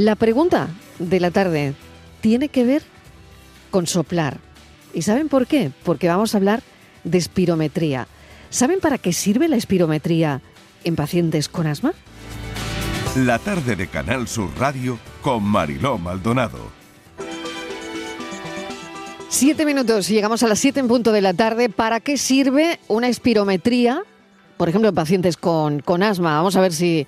La pregunta de la tarde tiene que ver con soplar. ¿Y saben por qué? Porque vamos a hablar de espirometría. ¿Saben para qué sirve la espirometría en pacientes con asma? La tarde de Canal Sur Radio con Mariló Maldonado. Siete minutos, llegamos a las siete en punto de la tarde. ¿Para qué sirve una espirometría? Por ejemplo, en pacientes con, con asma. Vamos a ver si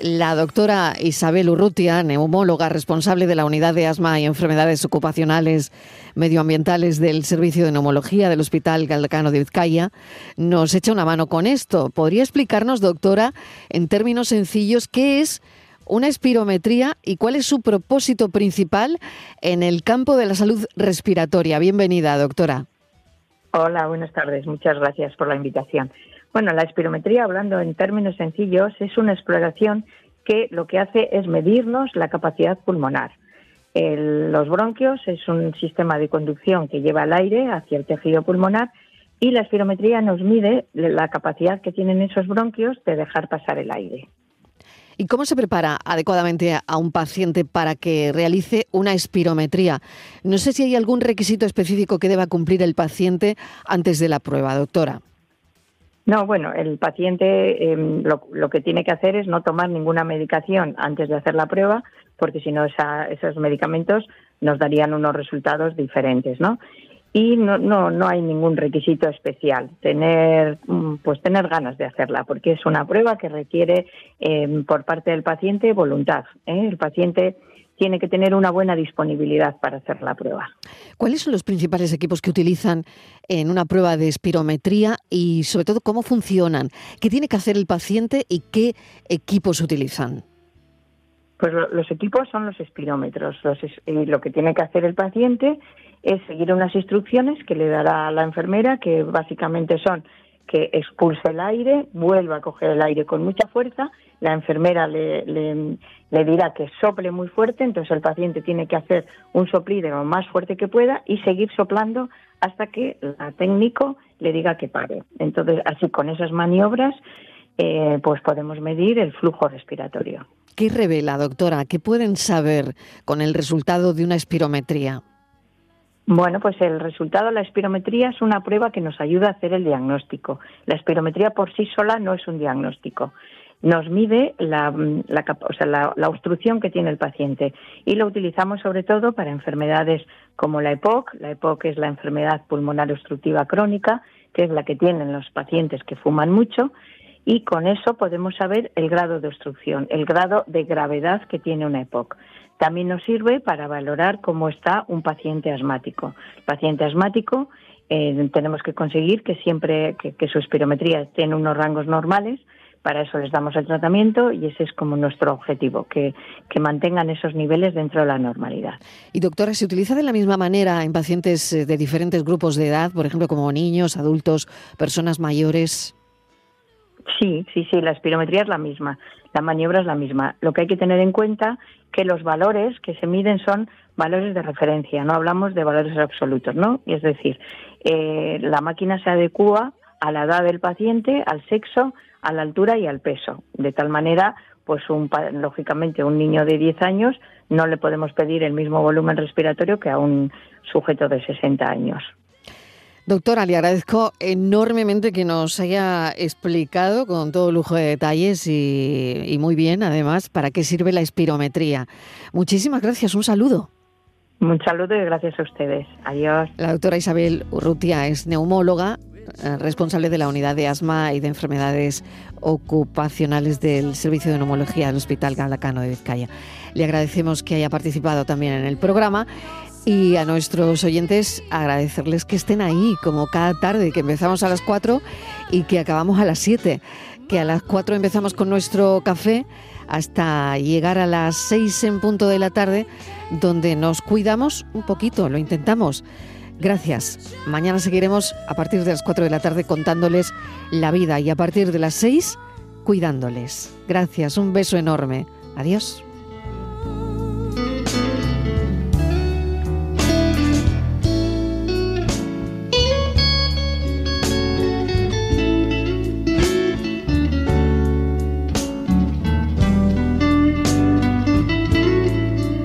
la doctora Isabel Urrutia, neumóloga responsable de la unidad de asma y enfermedades ocupacionales medioambientales del Servicio de Neumología del Hospital Galcano de Vizcaya, nos echa una mano con esto. ¿Podría explicarnos, doctora, en términos sencillos, qué es una espirometría y cuál es su propósito principal en el campo de la salud respiratoria? Bienvenida, doctora. Hola, buenas tardes. Muchas gracias por la invitación. Bueno, la espirometría, hablando en términos sencillos, es una exploración que lo que hace es medirnos la capacidad pulmonar. los bronquios es un sistema de conducción que lleva el aire hacia el tejido pulmonar y la espirometría nos mide la capacidad que tienen esos bronquios de dejar pasar el aire. ¿Y cómo se prepara adecuadamente a un paciente para que realice una espirometría? No sé si hay algún requisito específico que deba cumplir el paciente antes de la prueba, doctora. No, bueno, el paciente em, lo, que tiene que hacer es no tomar ninguna medicación antes de hacer la prueba, porque si no esos medicamentos nos darían unos resultados diferentes, ¿no? Y no, no, no hay ningún requisito especial, tener, mm, pues tener ganas de hacerla, porque es una prueba que requiere em, por parte del paciente voluntad. ¿eh? El paciente tiene que tener una buena disponibilidad para hacer la prueba. ¿Cuáles son los principales equipos que utilizan en una prueba de espirometría y sobre todo cómo funcionan? ¿Qué tiene que hacer el paciente y qué equipos utilizan? Pues los equipos son los espirómetros. y lo que tiene que hacer el paciente es seguir unas instrucciones que le dará la enfermera, que básicamente son que expulse el aire, vuelva a coger el aire con mucha fuerza, la enfermera le, dirá que sople muy fuerte, entonces el paciente tiene que hacer un soplido lo más fuerte que pueda y seguir soplando hasta que el técnico le diga que pare. Entonces, así con esas maniobras, eh, pues podemos medir el flujo respiratorio. ¿Qué revela, doctora? ¿Qué pueden saber con el resultado de una espirometría? Bueno, pues el resultado de la espirometría es una prueba que nos ayuda a hacer el diagnóstico. La espirometría por sí sola no es un diagnóstico. Nos mide la, la, obstrucción que tiene el paciente y lo utilizamos sobre todo para enfermedades como la EPOC. La EPOC es la enfermedad pulmonar obstructiva crónica, que es la que tienen los pacientes que fuman mucho y con eso podemos saber el grado de obstrucción, el grado de gravedad que tiene una EPOC. También nos sirve para valorar cómo está un paciente asmático. El paciente asmático eh, tenemos que conseguir que siempre que, su espirometría esté unos rangos normales. Para eso les damos el tratamiento y ese es como nuestro objetivo, que, que mantengan esos niveles dentro de la normalidad. Y doctora, ¿se utiliza de la misma manera en pacientes eh, de diferentes grupos de edad, por ejemplo, como niños, adultos, personas mayores? Sí, sí, sí, la espirometría es la misma, la maniobra es la misma. Lo que hay que tener en cuenta que los valores que se miden son valores de referencia, no hablamos de valores absolutos, ¿no? Es decir, eh, la máquina se adecua a la edad del paciente, al sexo, a la altura y al peso. De tal manera, pues un, lógicamente un niño de 10 años no le podemos pedir el mismo volumen respiratorio que a un sujeto de 60 años. Doctora, le agradezco enormemente que nos haya explicado con todo lujo de detalles y, muy bien, además, para qué sirve la espirometría. Muchísimas gracias, un saludo. Un saludo y gracias a ustedes. Adiós. La doctora Isabel Urrutia es neumóloga, eh, responsable de la unidad de asma y de enfermedades ocupacionales del Servicio de Neumología del Hospital Galacano de Vizcaya. Le agradecemos que haya participado también en el programa y a nuestros oyentes agradecerles que estén ahí, como cada tarde, que empezamos a las 4 y que acabamos a las 7. Que a las 4 empezamos con nuestro café hasta llegar a las 6 en punto de la tarde, donde nos cuidamos un poquito, lo intentamos. Gracias. Mañana seguiremos a partir de las 4 de la tarde contándoles la vida y a partir de las 6 cuidándoles. Gracias, un beso enorme. Adiós.